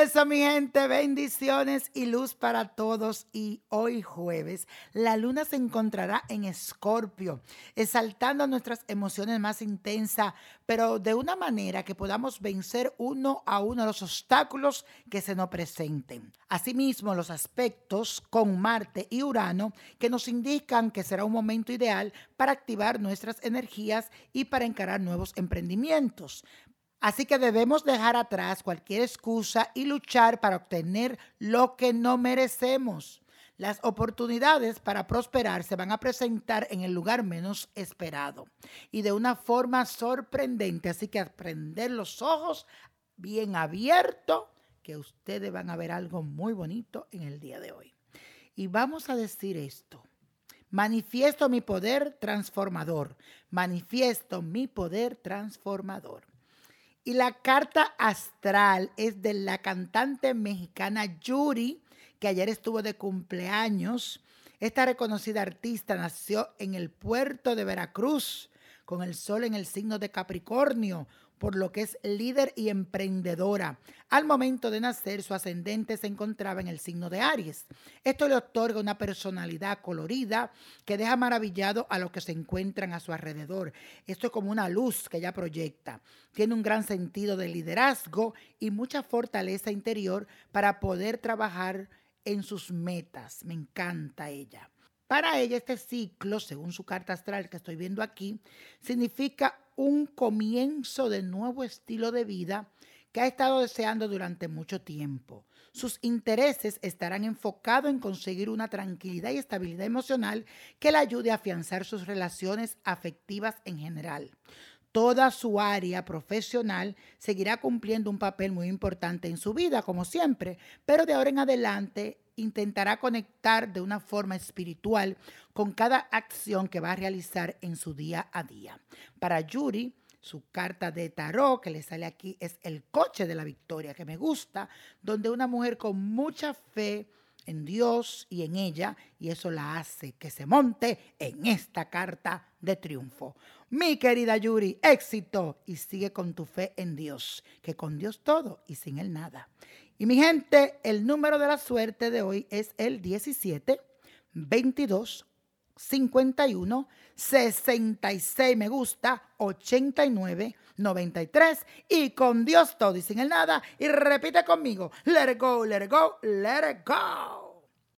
Eso, mi gente, bendiciones y luz para todos. Y hoy jueves, la luna se encontrará en Escorpio, exaltando nuestras emociones más intensas, pero de una manera que podamos vencer uno a uno los obstáculos que se nos presenten. Asimismo, los aspectos con Marte y Urano que nos indican que será un momento ideal para activar nuestras energías y para encarar nuevos emprendimientos. Así que debemos dejar atrás cualquier excusa y luchar para obtener lo que no merecemos. Las oportunidades para prosperar se van a presentar en el lugar menos esperado y de una forma sorprendente. Así que aprender los ojos bien abiertos, que ustedes van a ver algo muy bonito en el día de hoy. Y vamos a decir esto. Manifiesto mi poder transformador. Manifiesto mi poder transformador. Y la carta astral es de la cantante mexicana Yuri, que ayer estuvo de cumpleaños. Esta reconocida artista nació en el puerto de Veracruz, con el sol en el signo de Capricornio, por lo que es líder y emprendedora. Al momento de nacer, su ascendente se encontraba en el signo de Aries. Esto le otorga una personalidad colorida que deja maravillado a los que se encuentran a su alrededor. Esto es como una luz que ella proyecta. Tiene un gran sentido de liderazgo y mucha fortaleza interior para poder trabajar en sus metas. Me encanta ella. Para ella este ciclo, según su carta astral que estoy viendo aquí, significa un comienzo de nuevo estilo de vida que ha estado deseando durante mucho tiempo. Sus intereses estarán enfocados en conseguir una tranquilidad y estabilidad emocional que le ayude a afianzar sus relaciones afectivas en general. Toda su área profesional seguirá cumpliendo un papel muy importante en su vida, como siempre, pero de ahora en adelante intentará conectar de una forma espiritual con cada acción que va a realizar en su día a día. Para Yuri, su carta de tarot que le sale aquí es el coche de la victoria, que me gusta, donde una mujer con mucha fe en Dios y en ella, y eso la hace que se monte en esta carta de triunfo. Mi querida Yuri, éxito y sigue con tu fe en Dios, que con Dios todo y sin Él nada. Y mi gente, el número de la suerte de hoy es el 17, 22, 51, 66 me gusta, 89, 93 y con Dios todo y sin el nada. Y repite conmigo, let it go, let it go, let it go.